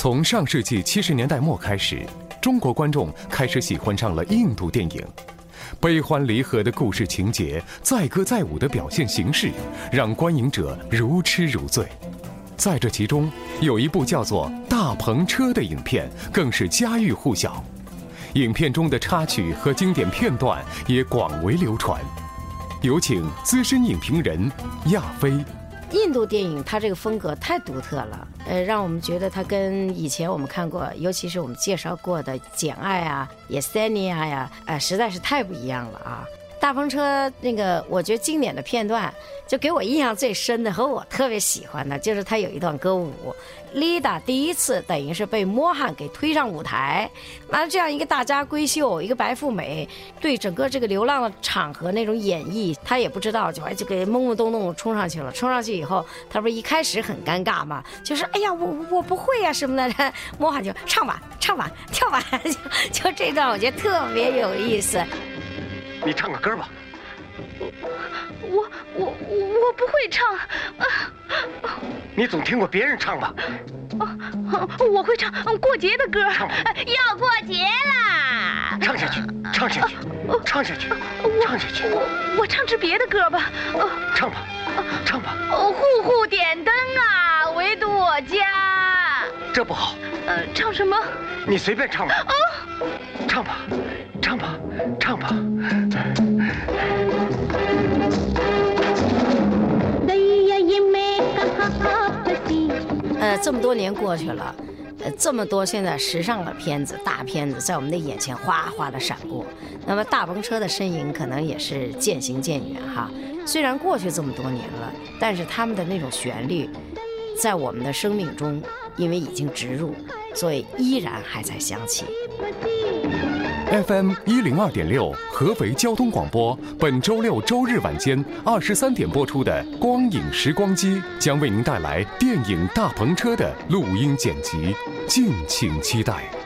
从上世纪七十年代末开始，中国观众开始喜欢上了印度电影。悲欢离合的故事情节，载歌载舞的表现形式，让观影者如痴如醉。在这其中，有一部叫做《大篷车》的影片，更是家喻户晓。影片中的插曲和经典片段也广为流传。有请资深影评人亚飞。印度电影它这个风格太独特了，呃，让我们觉得它跟以前我们看过，尤其是我们介绍过的《简爱》啊、《Eternia》呀，呃，实在是太不一样了啊。大风车那个，我觉得经典的片段，就给我印象最深的和我特别喜欢的，就是他有一段歌舞，丽达第一次等于是被莫汉给推上舞台，完了这样一个大家闺秀，一个白富美，对整个这个流浪的场合那种演绎，她也不知道，就就给懵懵懂懂冲上去了。冲上去以后，她不是一开始很尴尬嘛，就是哎呀，我我不会呀什么的，莫汉就唱吧，唱吧，跳吧，就就这段我觉得特别有意思。你唱个歌吧。我我我不会唱。你总听过别人唱吧？我会唱过节的歌。要过节啦！唱下去，唱下去，唱下去，唱下去。我我唱支别的歌吧。唱吧，唱吧。户户点灯啊，唯独我家。这不好。呃，唱什么？你随便唱吧。啊，唱吧。唱吧，唱吧。呃，这么多年过去了，呃，这么多现在时尚的片子、大片子在我们的眼前哗哗的闪过。那么大篷车的身影可能也是渐行渐远哈。虽然过去这么多年了，但是他们的那种旋律，在我们的生命中，因为已经植入，所以依然还在响起。FM 一零二点六，合肥交通广播。本周六、周日晚间二十三点播出的《光影时光机》，将为您带来电影《大篷车》的录音剪辑，敬请期待。